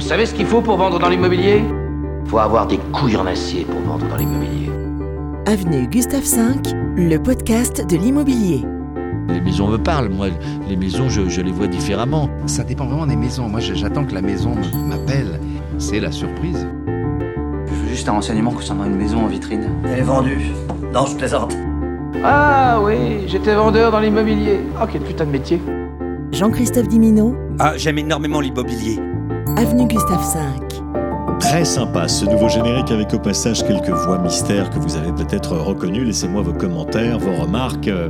Vous savez ce qu'il faut pour vendre dans l'immobilier Faut avoir des couilles en acier pour vendre dans l'immobilier. Avenue Gustave V, le podcast de l'immobilier. Les maisons me parlent, moi, les maisons, je, je les vois différemment. Ça dépend vraiment des maisons. Moi, j'attends que la maison m'appelle. C'est la surprise. Je veux juste un renseignement concernant une maison en vitrine. Elle est vendue. Non, je plaisante. Ah oui, j'étais vendeur dans l'immobilier. Oh, quel putain de métier. Jean-Christophe Dimino, Ah, j'aime énormément l'immobilier. Avenue Gustave V. Très sympa ce nouveau générique avec au passage quelques voix mystères que vous avez peut-être reconnues. Laissez-moi vos commentaires, vos remarques euh,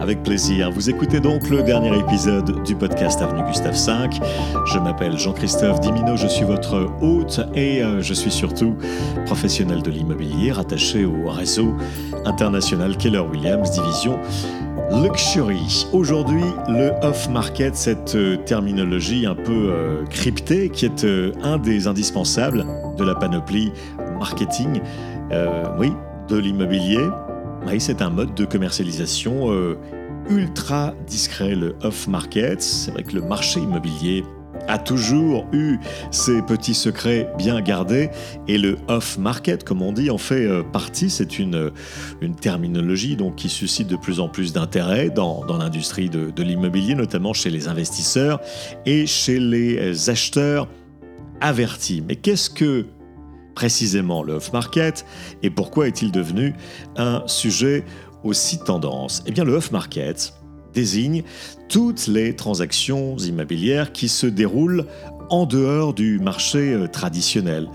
avec plaisir. Vous écoutez donc le dernier épisode du podcast Avenue Gustave V. Je m'appelle Jean-Christophe Dimino, je suis votre hôte et euh, je suis surtout professionnel de l'immobilier rattaché au réseau international Keller Williams division Luxury. Aujourd'hui, le off-market, cette euh, terminologie un peu euh, cryptée qui est euh, un des indispensables de la panoplie marketing, oui, de l'immobilier. Oui, c'est un mode de commercialisation ultra discret, le off-market. C'est vrai que le marché immobilier a toujours eu ses petits secrets bien gardés et le off-market, comme on dit, en fait euh, partie. C'est une, euh, une terminologie donc, qui suscite de plus en plus d'intérêt dans, dans l'industrie de, de l'immobilier, notamment chez les investisseurs et chez les euh, acheteurs avertis. Mais qu'est-ce que précisément le off-market et pourquoi est-il devenu un sujet aussi tendance? Eh bien, le off-market désigne toutes les transactions immobilières qui se déroulent en dehors du marché euh, traditionnel.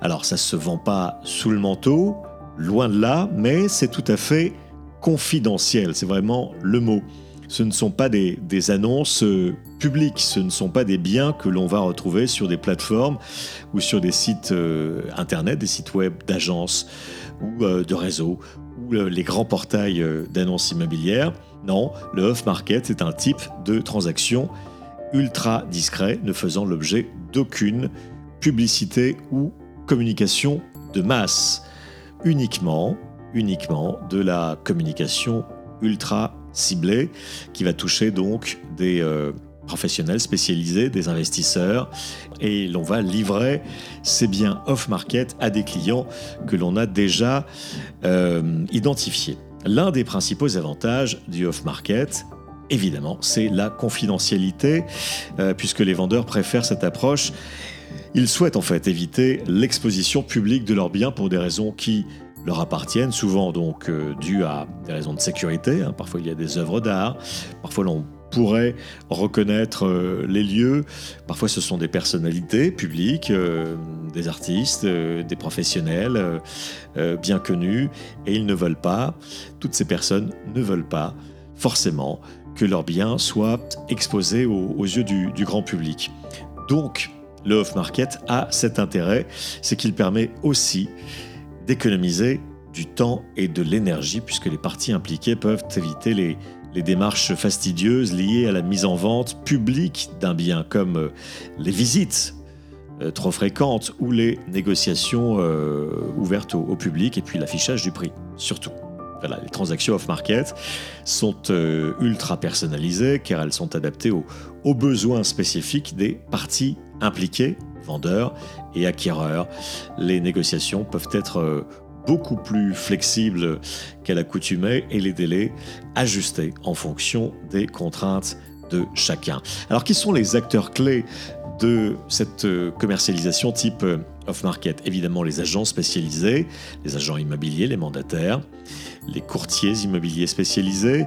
Alors, ça ne se vend pas sous le manteau, loin de là, mais c'est tout à fait confidentiel, c'est vraiment le mot. Ce ne sont pas des, annonces euh, publiques, ce ne sont pas des biens que l'on va retrouver sur des plateformes ou sur des sites euh, internet, des sites web d'agences ou de réseaux euh, les grands portails euh, d'annonces immobilières. Non, le off-market est un type de transaction ultra discret, ne faisant l'objet d'aucune publicité ou communication de masse. Uniquement, uniquement de la communication ultra ciblée qui va toucher donc des euh, professionnels spécialisés, des investisseurs, et l'on va livrer ces biens off-market à des clients que l'on a déjà euh, identifiés. L'un des principaux avantages du off-market, évidemment, c'est la confidentialité, euh, puisque les vendeurs préfèrent cette approche. Ils souhaitent en fait éviter l'exposition publique de leurs biens pour des raisons qui leur appartiennent, souvent donc euh, dues à des raisons de sécurité. hein. Parfois il y a des œuvres d'art, parfois l'on reconnaître euh, les lieux, parfois ce sont des personnalités publiques, euh, des artistes, euh, des professionnels bien connus, et ils ne veulent pas, toutes ces personnes ne veulent pas forcément que leurs biens soient exposés aux, aux yeux du, du grand public. Donc, le off-market a cet intérêt, c'est qu'il permet aussi d'économiser du temps et de l'énergie, puisque les parties impliquées peuvent éviter les, les démarches fastidieuses liées à la mise en vente publique d'un bien, comme euh, les visites euh, trop fréquentes ou les négociations euh, ouvertes au, public, et puis l'affichage du prix, surtout. Les transactions off-market sont ultra personnalisées car elles sont adaptées aux, aux besoins spécifiques des parties impliquées, vendeurs et acquéreurs. Les négociations peuvent être beaucoup plus flexibles qu'à l'accoutumée et les délais ajustés en fonction des contraintes de chacun. Alors qui sont les acteurs clés de cette euh, commercialisation type euh, off-market Évidemment les agents spécialisés, les agents immobiliers, les mandataires, les courtiers immobiliers spécialisés,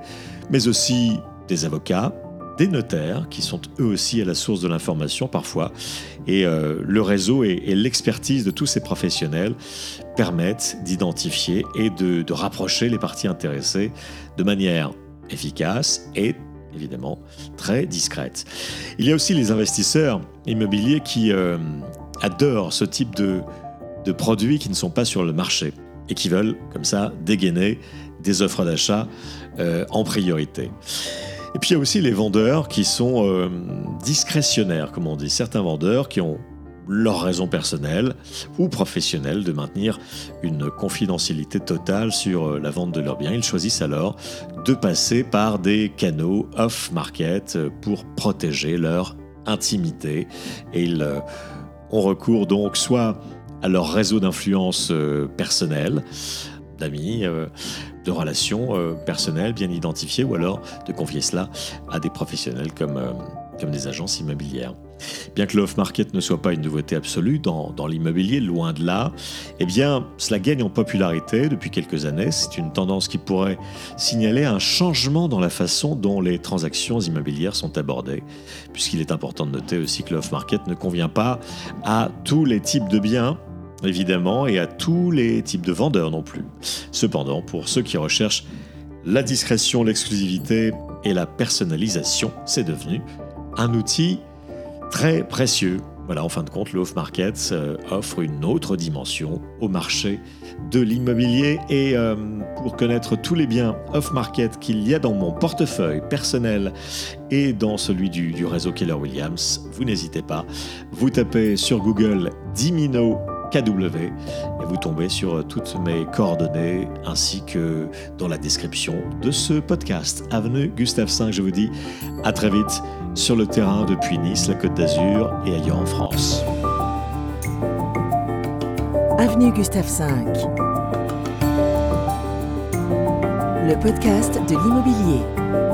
mais aussi des avocats, des notaires qui sont eux aussi à la source de l'information parfois. Et euh, le réseau et, l'expertise de tous ces professionnels permettent d'identifier et de, rapprocher les parties intéressées de manière efficace et évidemment très discrète. Il y a aussi les investisseurs immobiliers qui euh, adorent ce type de, de produits qui ne sont pas sur le marché et qui veulent comme ça dégainer des offres d'achat euh, en priorité. Et puis il y a aussi les vendeurs qui sont euh, discrétionnaires, comme on dit. Certains vendeurs qui ont leur raison personnelle ou professionnelle de maintenir une confidentialité totale sur euh, la vente de leurs biens. Ils choisissent alors de passer par des canaux off-market euh, pour protéger leur intimité et ils ont recours donc soit à leur réseau d'influence personnel, d'amis, euh, de relations euh, personnelles bien identifiées, ou alors de confier cela à des professionnels comme, euh, comme des agences immobilières. Bien que l'off-market ne soit pas une nouveauté absolue dans, dans l'immobilier, loin de là, eh bien, cela gagne en popularité depuis quelques années. C'est une tendance qui pourrait signaler un changement dans la façon dont les transactions immobilières sont abordées, puisqu'il est important de noter aussi que l'off-market ne convient pas à tous les types de biens évidemment, et à tous les types de vendeurs non plus. Cependant, pour ceux qui recherchent la discrétion, l'exclusivité et la personnalisation, c'est devenu un outil très précieux. Voilà, en fin de compte, le off-market euh, offre une autre dimension au marché de l'immobilier. Et euh, pour connaître tous les biens off-market qu'il y a dans mon portefeuille personnel et dans celui du, du réseau Keller Williams, vous n'hésitez pas. Vous tapez sur Google Dimino KW et vous tombez sur toutes mes coordonnées ainsi que dans la description de ce podcast. Avenue Gustave V, je vous dis à très vite sur le terrain depuis Nice, la Côte d'Azur et ailleurs en France. Avenue Gustave V. Le podcast de l'immobilier.